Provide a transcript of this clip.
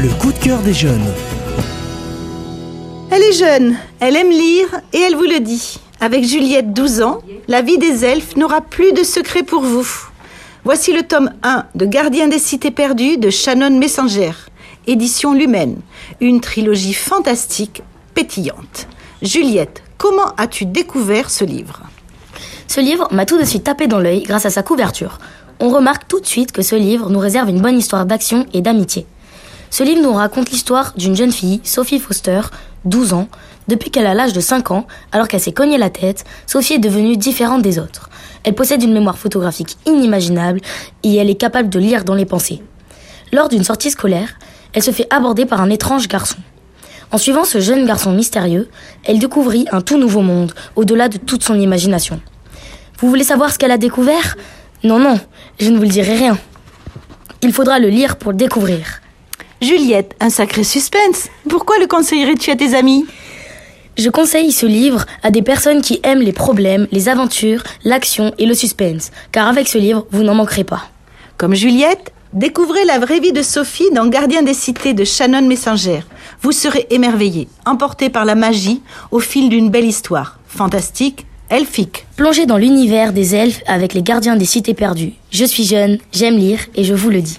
Le coup de cœur des jeunes. Elle est jeune, elle aime lire et elle vous le dit. Avec Juliette, 12 ans, la vie des elfes n'aura plus de secret pour vous. Voici le tome 1 de Gardien des cités perdues de Shannon Messenger, édition Lumen, une trilogie fantastique, pétillante. Juliette, comment as-tu découvert ce livre? Ce livre m'a tout de suite tapé dans l'œil grâce à sa couverture. On remarque tout de suite que ce livre nous réserve une bonne histoire d'action et d'amitié. Ce livre nous raconte l'histoire d'une jeune fille, Sophie Foster, 12 ans. Depuis qu'elle a l'âge de 5 ans, alors qu'elle s'est cogné la tête, Sophie est devenue différente des autres. Elle possède une mémoire photographique inimaginable et elle est capable de lire dans les pensées. Lors d'une sortie scolaire, elle se fait aborder par un étrange garçon. En suivant ce jeune garçon mystérieux, elle découvrit un tout nouveau monde, au-delà de toute son imagination. Vous voulez savoir ce qu'elle a découvert? Non, non, je ne vous le dirai rien. Il faudra le lire pour le découvrir. Juliette, un sacré suspense. Pourquoi le conseillerais-tu à tes amis? Je conseille ce livre à des personnes qui aiment les problèmes, les aventures, l'action et le suspense, car avec ce livre, vous n'en manquerez pas. Comme Juliette, découvrez la vraie vie de Sophie dans Gardien des cités de Shannon Messenger. Vous serez émerveillé, emporté par la magie au fil d'une belle histoire. Fantastique, elfique. Plongez dans l'univers des elfes avec les gardiens des cités perdues. Je suis jeune, j'aime lire et je vous le dis.